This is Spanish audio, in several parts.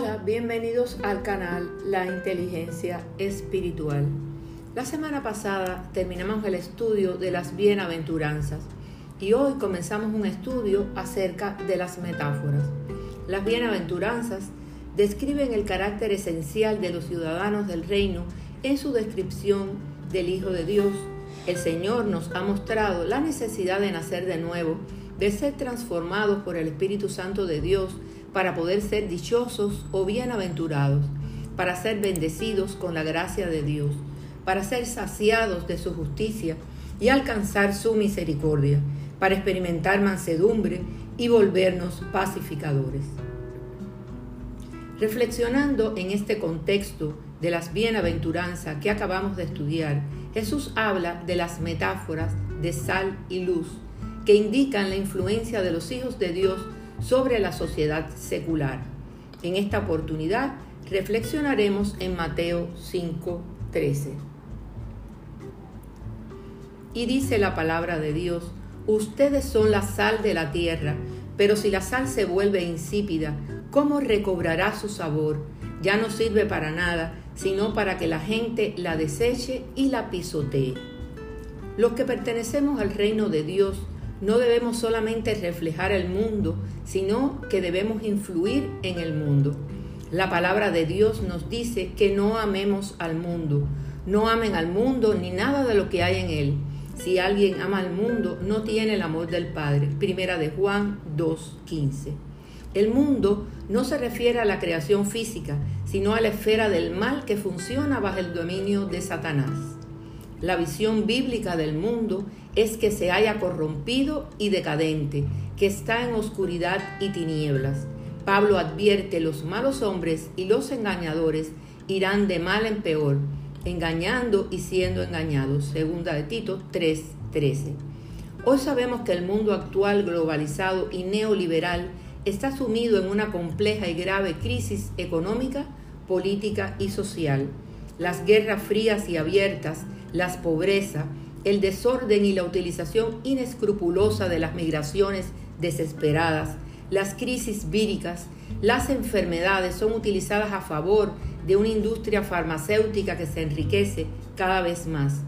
Hola, bienvenidos al canal La Inteligencia Espiritual. La semana pasada terminamos el estudio de las bienaventuranzas y hoy comenzamos un estudio acerca de las metáforas. Las bienaventuranzas describen el carácter esencial de los ciudadanos del reino en su descripción del Hijo de Dios. El Señor nos ha mostrado la necesidad de nacer de nuevo, de ser transformados por el Espíritu Santo de Dios, para poder ser dichosos o bienaventurados, para ser bendecidos con la gracia de Dios, para ser saciados de su justicia y alcanzar su misericordia, para experimentar mansedumbre y volvernos pacificadores. Reflexionando en este contexto de las bienaventuranzas que acabamos de estudiar, Jesús habla de las metáforas de sal y luz que indican la influencia de los hijos de Dios sobre la sociedad secular. En esta oportunidad reflexionaremos en Mateo 5:13. Y dice la palabra de Dios, ustedes son la sal de la tierra, pero si la sal se vuelve insípida, ¿cómo recobrará su sabor? Ya no sirve para nada, sino para que la gente la deseche y la pisotee. Los que pertenecemos al reino de Dios no debemos solamente reflejar el mundo, sino que debemos influir en el mundo. La palabra de Dios nos dice que no amemos al mundo, no amen al mundo ni nada de lo que hay en él. Si alguien ama al mundo, no tiene el amor del Padre. Primera de Juan 2.15. El mundo no se refiere a la creación física, sino a la esfera del mal que funciona bajo el dominio de Satanás. La visión bíblica del mundo es que se haya corrompido y decadente, que está en oscuridad y tinieblas. Pablo advierte los malos hombres y los engañadores irán de mal en peor, engañando y siendo engañados. Segunda de Tito 3:13. Hoy sabemos que el mundo actual globalizado y neoliberal está sumido en una compleja y grave crisis económica, política y social. Las guerras frías y abiertas las pobreza, el desorden y la utilización inescrupulosa de las migraciones desesperadas, las crisis víricas, las enfermedades son utilizadas a favor de una industria farmacéutica que se enriquece cada vez más.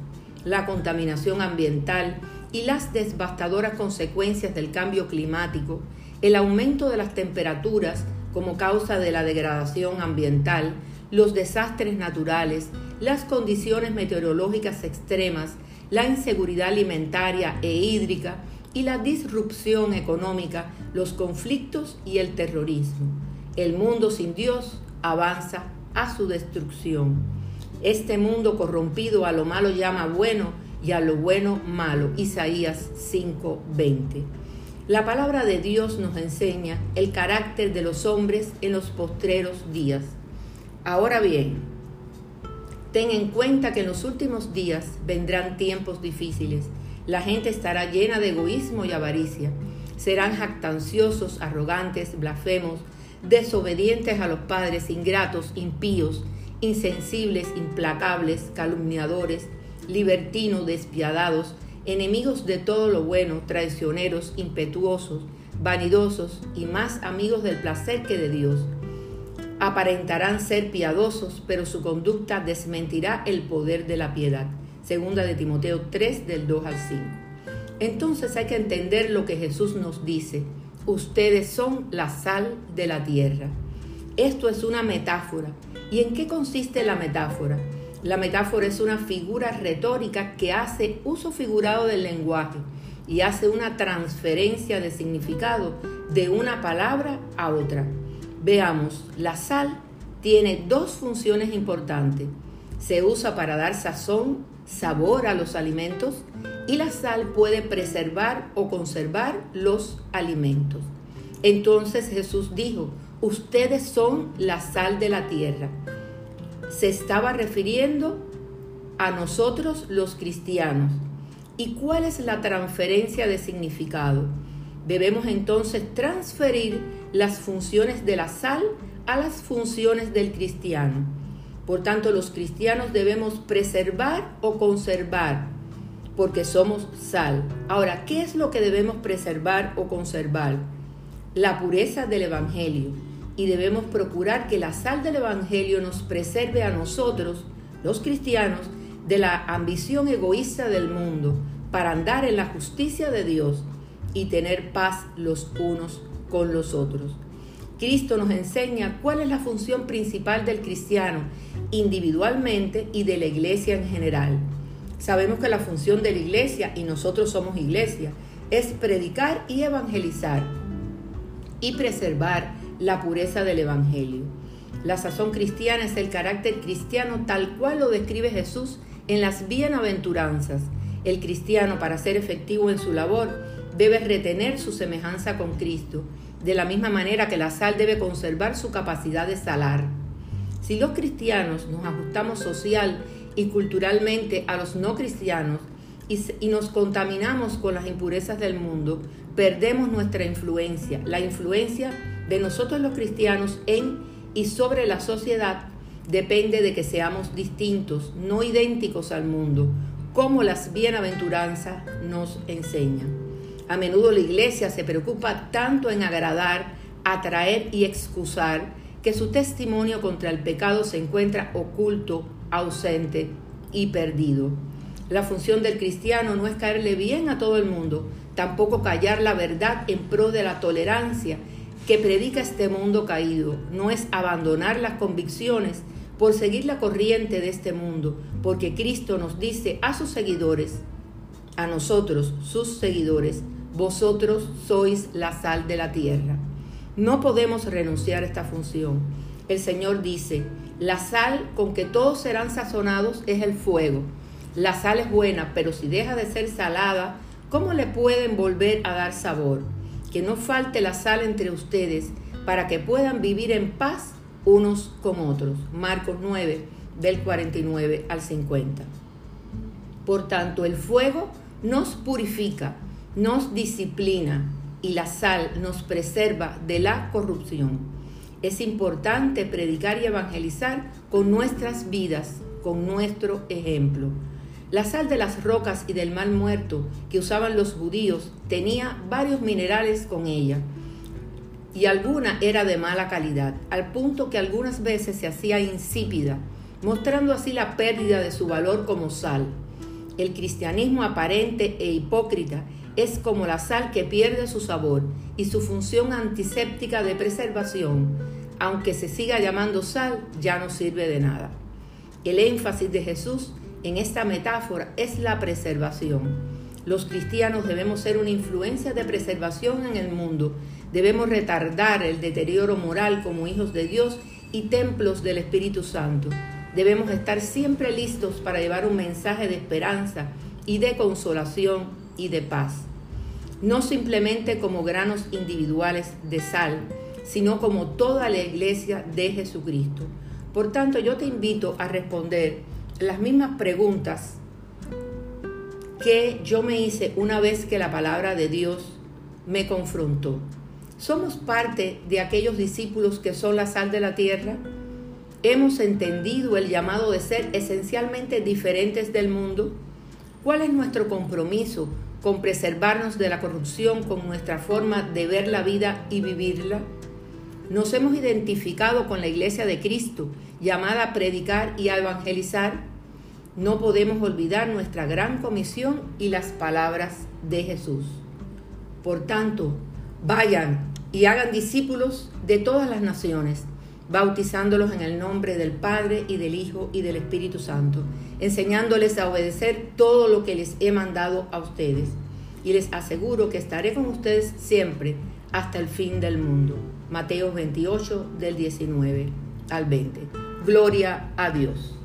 La contaminación ambiental y las devastadoras consecuencias del cambio climático, el aumento de las temperaturas como causa de la degradación ambiental, los desastres naturales, las condiciones meteorológicas extremas, la inseguridad alimentaria e hídrica y la disrupción económica, los conflictos y el terrorismo. El mundo sin Dios avanza a su destrucción. Este mundo corrompido a lo malo llama bueno y a lo bueno malo. Isaías 5:20. La palabra de Dios nos enseña el carácter de los hombres en los postreros días. Ahora bien, Ten en cuenta que en los últimos días vendrán tiempos difíciles. La gente estará llena de egoísmo y avaricia. Serán jactanciosos, arrogantes, blasfemos, desobedientes a los padres, ingratos, impíos, insensibles, implacables, calumniadores, libertinos, despiadados, enemigos de todo lo bueno, traicioneros, impetuosos, vanidosos y más amigos del placer que de Dios aparentarán ser piadosos, pero su conducta desmentirá el poder de la piedad. Segunda de Timoteo 3 del 2 al 5. Entonces hay que entender lo que Jesús nos dice. Ustedes son la sal de la tierra. Esto es una metáfora. ¿Y en qué consiste la metáfora? La metáfora es una figura retórica que hace uso figurado del lenguaje y hace una transferencia de significado de una palabra a otra. Veamos, la sal tiene dos funciones importantes. Se usa para dar sazón, sabor a los alimentos y la sal puede preservar o conservar los alimentos. Entonces Jesús dijo, ustedes son la sal de la tierra. Se estaba refiriendo a nosotros los cristianos. ¿Y cuál es la transferencia de significado? Debemos entonces transferir las funciones de la sal a las funciones del cristiano. Por tanto, los cristianos debemos preservar o conservar, porque somos sal. Ahora, ¿qué es lo que debemos preservar o conservar? La pureza del Evangelio. y debemos procurar que la sal del Evangelio nos preserve a nosotros, los cristianos, de la ambición egoísta del mundo para andar en la justicia de Dios y tener paz los unos con los otros. Cristo nos enseña cuál es la función principal del cristiano individualmente y de la iglesia en general. Sabemos que la función de la iglesia, y nosotros somos iglesia, es predicar y evangelizar y preservar la pureza del Evangelio. La sazón cristiana es el carácter cristiano tal cual lo describe Jesús en las bienaventuranzas. El cristiano, para ser efectivo en su labor, debe retener su semejanza con Cristo, de la misma manera que la sal debe conservar su capacidad de salar. Si los cristianos nos ajustamos social y culturalmente a los no cristianos y, nos contaminamos con las impurezas del mundo, perdemos nuestra influencia, la influencia de nosotros los cristianos en y sobre la sociedad depende de que seamos distintos, no idénticos al mundo, como las bienaventuranzas nos enseñan. A menudo la iglesia se preocupa tanto en agradar, atraer y excusar que su testimonio contra el pecado se encuentra oculto, ausente y perdido. La función del cristiano no es caerle bien a todo el mundo, tampoco callar la verdad en pro de la tolerancia que predica este mundo caído, no es abandonar las convicciones por seguir la corriente de este mundo, porque Cristo nos dice a sus seguidores, a nosotros, sus seguidores, vosotros sois la sal de la tierra. No podemos renunciar a esta función. El Señor dice, la sal con que todos serán sazonados es el fuego. La sal es buena, pero si deja de ser salada, ¿cómo le pueden volver a dar sabor? Que no falte la sal entre ustedes para que puedan vivir en paz unos con otros. Marcos 9, del 49 al 50. Por tanto, el fuego nos purifica, nos disciplina, y la sal nos preserva de la corrupción. Es importante predicar y evangelizar con nuestras vidas, con nuestro ejemplo. La sal de las rocas y del mal muerto que usaban los judíos tenía varios minerales con ella y alguna era de mala calidad, al punto que algunas veces se hacía insípida, mostrando así la pérdida de su valor como sal. El cristianismo aparente e hipócrita es como la sal que pierde su sabor y su función antiséptica de preservación, aunque se siga llamando sal, ya no sirve de nada. El énfasis de Jesús en esta metáfora es la preservación. Los cristianos debemos ser una influencia de preservación en el mundo. Debemos retardar el deterioro moral como hijos de Dios y templos del Espíritu Santo. Debemos estar siempre listos para llevar un mensaje de esperanza y de consolación y de paz. No simplemente como granos individuales de sal, sino como toda la iglesia de Jesucristo. Por tanto, yo te invito a responder las mismas preguntas que yo me hice una vez que la palabra de Dios me confrontó. ¿Somos parte de aquellos discípulos que son la sal de la tierra? ¿Hemos entendido el llamado de ser esencialmente diferentes del mundo? ¿Cuál es nuestro compromiso con preservarnos de la corrupción con nuestra forma de ver la vida y vivirla? ¿Nos hemos identificado con la iglesia de Cristo, llamada a predicar y a evangelizar? No podemos olvidar nuestra gran comisión y las palabras de Jesús. Por tanto, vayan y hagan discípulos de todas las naciones bautizándolos en el nombre del Padre y del Hijo y del Espíritu Santo, enseñándoles a obedecer todo lo que les he mandado a ustedes. Y les aseguro que estaré con ustedes siempre hasta el fin del mundo. Mateo 28 del 19 al 20. Gloria a Dios.